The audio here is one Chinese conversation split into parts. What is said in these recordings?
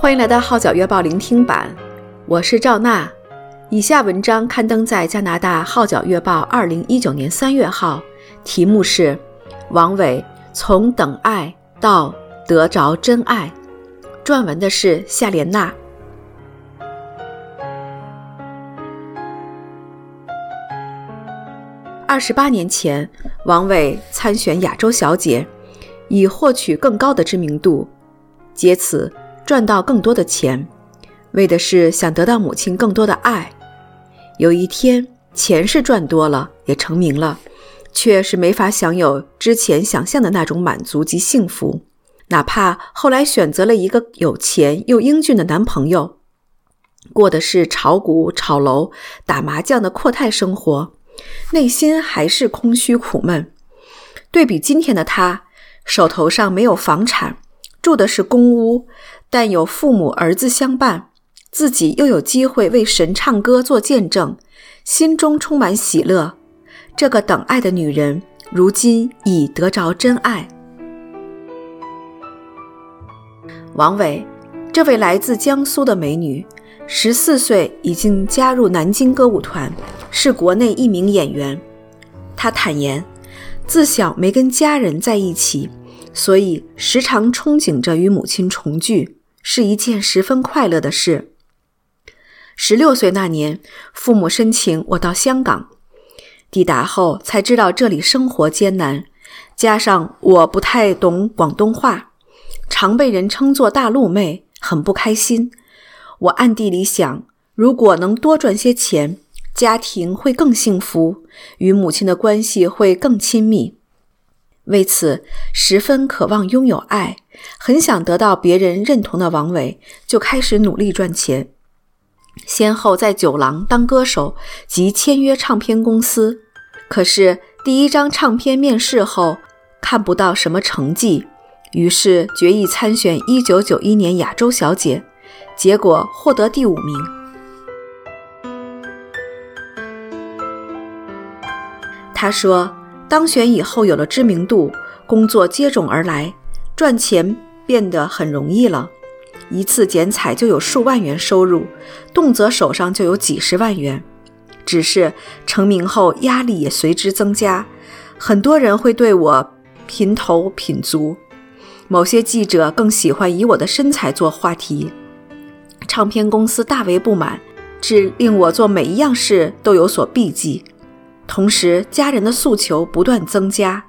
欢迎来到《号角月报》聆听版，我是赵娜。以下文章刊登在加拿大《号角月报》二零一九年三月号，题目是《王伟从等爱到得着真爱》，撰文的是夏莲娜。二十八年前，王伟参选亚洲小姐，以获取更高的知名度，借此赚到更多的钱，为的是想得到母亲更多的爱。有一天，钱是赚多了，也成名了，却是没法享有之前想象的那种满足及幸福。哪怕后来选择了一个有钱又英俊的男朋友，过的是炒股、炒楼、打麻将的阔太生活。内心还是空虚苦闷。对比今天的他，手头上没有房产，住的是公屋，但有父母儿子相伴，自己又有机会为神唱歌做见证，心中充满喜乐。这个等爱的女人，如今已得着真爱。王伟，这位来自江苏的美女。十四岁已经加入南京歌舞团，是国内一名演员。她坦言，自小没跟家人在一起，所以时常憧憬着与母亲重聚，是一件十分快乐的事。十六岁那年，父母申请我到香港，抵达后才知道这里生活艰难，加上我不太懂广东话，常被人称作大陆妹，很不开心。我暗地里想，如果能多赚些钱，家庭会更幸福，与母亲的关系会更亲密。为此，十分渴望拥有爱，很想得到别人认同的王伟，就开始努力赚钱，先后在酒廊当歌手及签约唱片公司。可是第一张唱片面世后，看不到什么成绩，于是决意参选1991年亚洲小姐。结果获得第五名。他说，当选以后有了知名度，工作接踵而来，赚钱变得很容易了。一次剪彩就有数万元收入，动辄手上就有几十万元。只是成名后，压力也随之增加，很多人会对我品头品足，某些记者更喜欢以我的身材做话题。唱片公司大为不满，致令我做每一样事都有所避忌。同时，家人的诉求不断增加，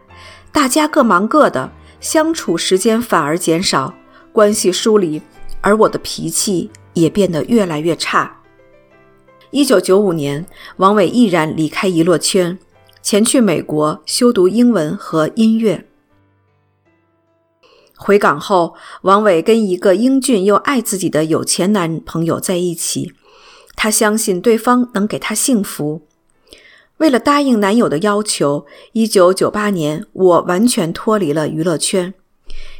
大家各忙各的，相处时间反而减少，关系疏离，而我的脾气也变得越来越差。一九九五年，王伟毅然离开娱乐圈，前去美国修读英文和音乐。回港后，王伟跟一个英俊又爱自己的有钱男朋友在一起。他相信对方能给他幸福。为了答应男友的要求，1998年我完全脱离了娱乐圈。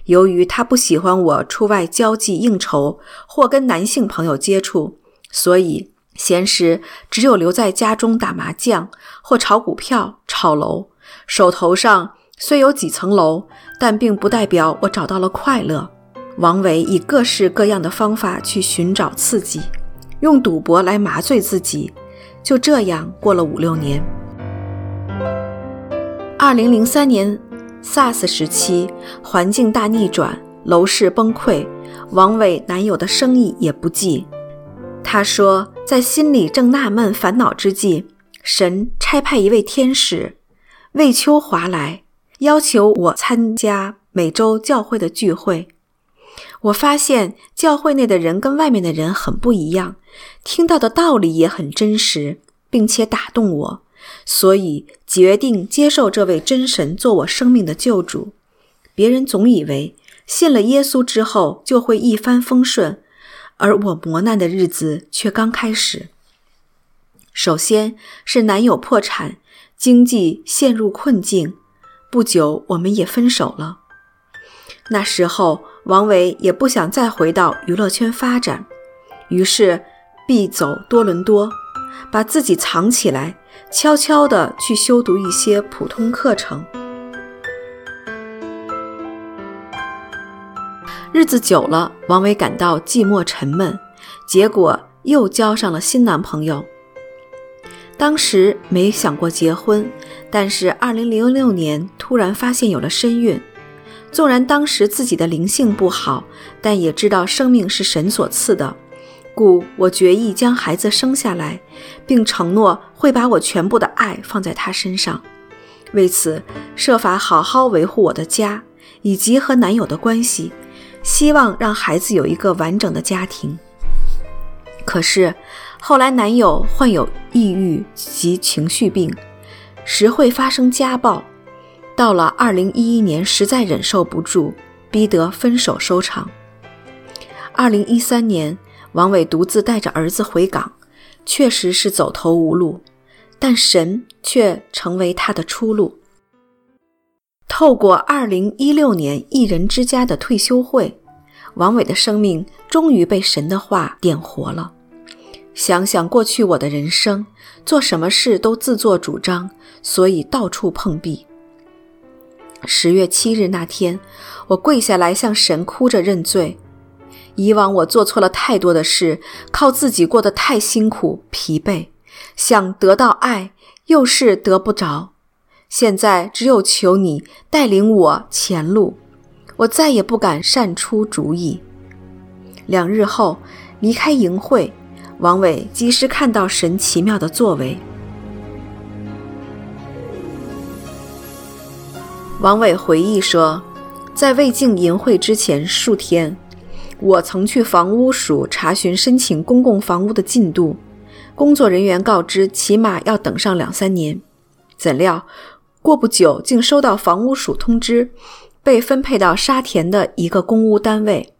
由于他不喜欢我出外交际应酬或跟男性朋友接触，所以闲时只有留在家中打麻将或炒股票、炒楼。手头上虽有几层楼。但并不代表我找到了快乐。王伟以各式各样的方法去寻找刺激，用赌博来麻醉自己，就这样过了五六年。二零零三年 SARS 时期，环境大逆转，楼市崩溃，王伟男友的生意也不济。他说，在心里正纳闷烦恼之际，神差派一位天使魏秋华来。要求我参加每周教会的聚会，我发现教会内的人跟外面的人很不一样，听到的道理也很真实，并且打动我，所以决定接受这位真神做我生命的救主。别人总以为信了耶稣之后就会一帆风顺，而我磨难的日子却刚开始。首先是男友破产，经济陷入困境。不久，我们也分手了。那时候，王伟也不想再回到娱乐圈发展，于是避走多伦多，把自己藏起来，悄悄地去修读一些普通课程。日子久了，王伟感到寂寞沉闷，结果又交上了新男朋友。当时没想过结婚，但是2006年突然发现有了身孕。纵然当时自己的灵性不好，但也知道生命是神所赐的，故我决意将孩子生下来，并承诺会把我全部的爱放在他身上。为此，设法好好维护我的家以及和男友的关系。希望让孩子有一个完整的家庭。可是后来男友患有抑郁及情绪病，时会发生家暴。到了2011年，实在忍受不住，逼得分手收场。2013年，王伟独自带着儿子回港，确实是走投无路，但神却成为他的出路。透过2016年一人之家的退休会，王伟的生命终于被神的话点活了。想想过去我的人生，做什么事都自作主张，所以到处碰壁。十月七日那天，我跪下来向神哭着认罪。以往我做错了太多的事，靠自己过得太辛苦疲惫，想得到爱，又是得不着。现在只有求你带领我前路，我再也不敢擅出主意。两日后离开营会，王伟及时看到神奇妙的作为。王伟回忆说，在未进淫会之前数天，我曾去房屋署查询申请公共房屋的进度，工作人员告知起码要等上两三年，怎料。过不久，竟收到房屋署通知，被分配到沙田的一个公屋单位。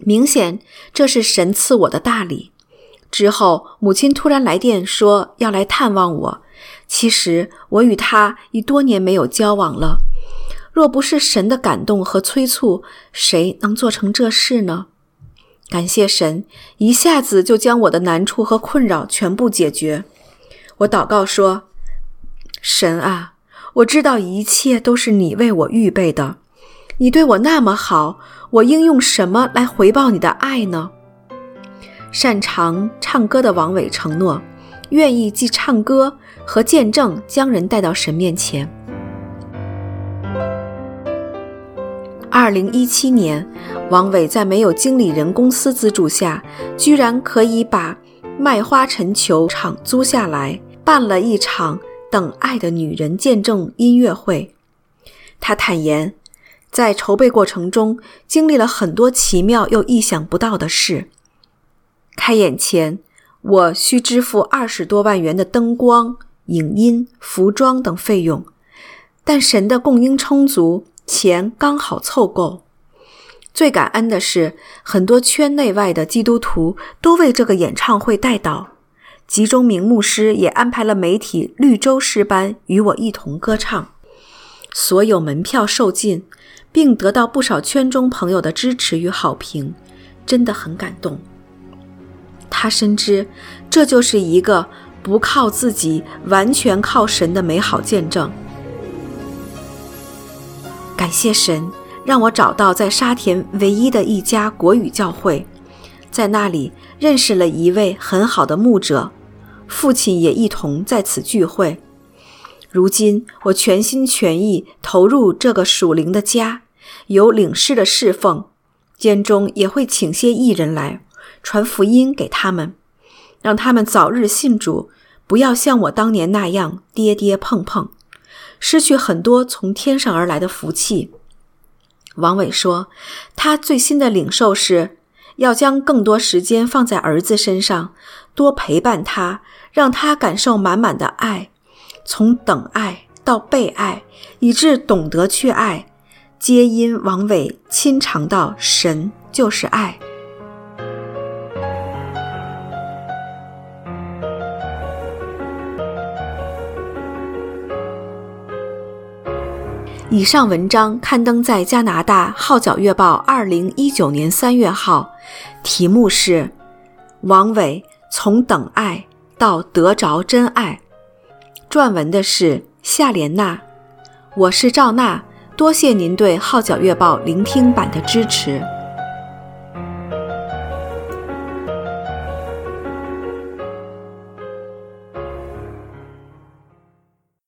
明显这是神赐我的大礼。之后，母亲突然来电说要来探望我。其实我与她已多年没有交往了。若不是神的感动和催促，谁能做成这事呢？感谢神，一下子就将我的难处和困扰全部解决。我祷告说：“神啊！”我知道一切都是你为我预备的，你对我那么好，我应用什么来回报你的爱呢？擅长唱歌的王伟承诺，愿意既唱歌和见证将人带到神面前。二零一七年，王伟在没有经理人公司资助下，居然可以把麦花陈球场租下来，办了一场。等爱的女人见证音乐会，他坦言，在筹备过程中经历了很多奇妙又意想不到的事。开演前，我需支付二十多万元的灯光、影音、服装等费用，但神的供应充足，钱刚好凑够。最感恩的是，很多圈内外的基督徒都为这个演唱会带到。集中明牧师也安排了媒体绿洲诗班与我一同歌唱，所有门票售罄，并得到不少圈中朋友的支持与好评，真的很感动。他深知这就是一个不靠自己，完全靠神的美好见证。感谢神，让我找到在沙田唯一的一家国语教会，在那里认识了一位很好的牧者。父亲也一同在此聚会。如今我全心全意投入这个属灵的家，有领事的侍奉，间中也会请些艺人来传福音给他们，让他们早日信主，不要像我当年那样跌跌碰碰，失去很多从天上而来的福气。王伟说，他最新的领受是要将更多时间放在儿子身上，多陪伴他。让他感受满满的爱，从等爱到被爱，以致懂得去爱，皆因王伟亲尝到神就是爱。以上文章刊登在加拿大《号角月报》二零一九年三月号，题目是《王伟从等爱》。到得着真爱，撰文的是夏莲娜，我是赵娜，多谢您对《号角月报》聆听版的支持。